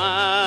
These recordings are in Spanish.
madre.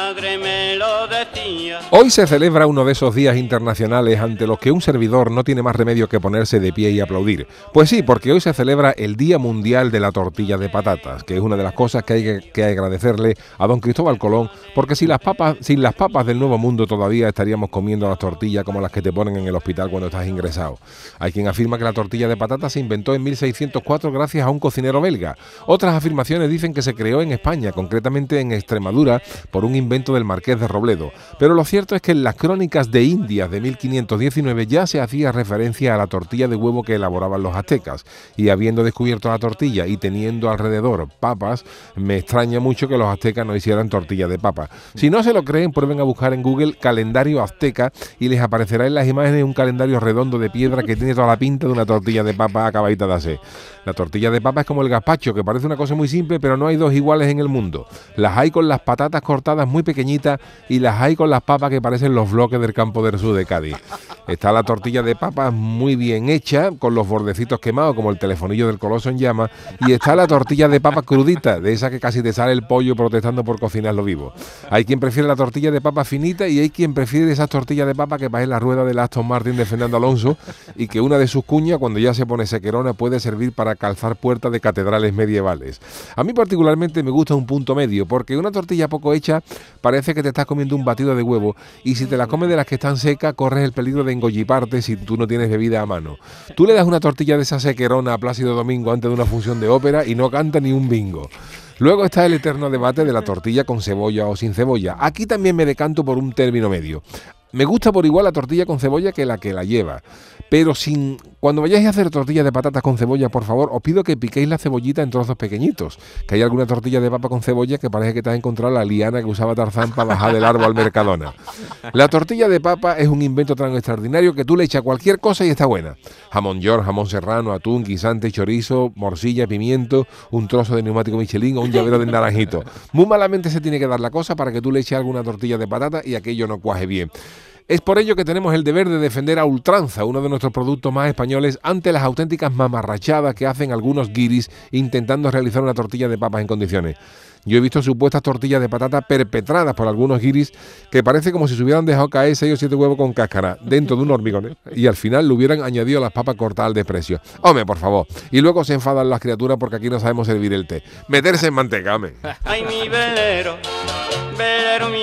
Hoy se celebra uno de esos días internacionales ante los que un servidor no tiene más remedio que ponerse de pie y aplaudir. Pues sí, porque hoy se celebra el Día Mundial de la Tortilla de Patatas, que es una de las cosas que hay que agradecerle a don Cristóbal Colón, porque sin las papas, sin las papas del Nuevo Mundo todavía estaríamos comiendo las tortillas como las que te ponen en el hospital cuando estás ingresado. Hay quien afirma que la tortilla de patatas se inventó en 1604 gracias a un cocinero belga. Otras afirmaciones dicen que se creó en España, concretamente en Extremadura por un invento del marqués de Robledo. Pero lo cierto es que en las crónicas de Indias de 1519 ya se hacía referencia a la tortilla de huevo que elaboraban los aztecas. Y habiendo descubierto la tortilla y teniendo alrededor papas, me extraña mucho que los aztecas no hicieran tortilla de papa. Si no se lo creen, prueben a buscar en Google calendario azteca y les aparecerá en las imágenes un calendario redondo de piedra que tiene toda la pinta de una tortilla de papa acabadita de hacer. La tortilla de papa es como el gazpacho, que parece una cosa muy simple, pero no hay dos iguales en el mundo. Las hay con las patatas cortadas muy pequeñitas y las hay con las papas que parecen los bloques del campo del sur de Cádiz. Está la tortilla de papas muy bien hecha, con los bordecitos quemados, como el telefonillo del coloso en llama, y está la tortilla de papas crudita, de esa que casi te sale el pollo protestando por cocinarlo vivo. Hay quien prefiere la tortilla de papa finita y hay quien prefiere esas tortillas de papa que en la rueda del Aston Martin de Fernando Alonso y que una de sus cuñas, cuando ya se pone sequerona, puede servir para calzar puertas de catedrales medievales. A mí particularmente me gusta un punto medio, porque una tortilla poco hecha parece que te estás comiendo un batido de huevo y si te la comes de las que están secas corres el peligro de engolliparte si tú no tienes bebida a mano. Tú le das una tortilla de esa sequerona a Plácido Domingo antes de una función de ópera y no canta ni un bingo. Luego está el eterno debate de la tortilla con cebolla o sin cebolla. Aquí también me decanto por un término medio. Me gusta por igual la tortilla con cebolla que la que la lleva. Pero sin cuando vayáis a hacer tortillas de patatas con cebolla, por favor, os pido que piquéis la cebollita en trozos pequeñitos. Que hay alguna tortilla de papa con cebolla que parece que te has encontrado la liana que usaba Tarzán para bajar del árbol al Mercadona. La tortilla de papa es un invento tan extraordinario que tú le echas cualquier cosa y está buena. Jamón york, jamón serrano, atún, guisante, chorizo, morcilla, pimiento, un trozo de neumático Michelin o un llavero de naranjito. Muy malamente se tiene que dar la cosa para que tú le eches alguna tortilla de patata y aquello no cuaje bien. Es por ello que tenemos el deber de defender a ultranza uno de nuestros productos más españoles ante las auténticas mamarrachadas que hacen algunos guiris intentando realizar una tortilla de papas en condiciones. Yo he visto supuestas tortillas de patata perpetradas por algunos guiris que parece como si se hubieran dejado caer 6 o 7 huevos con cáscara dentro de un hormigón ¿eh? y al final le hubieran añadido las papas cortadas al desprecio. Hombre, por favor. Y luego se enfadan las criaturas porque aquí no sabemos servir el té. Meterse en manteca, Ay, mi velero, velero mío.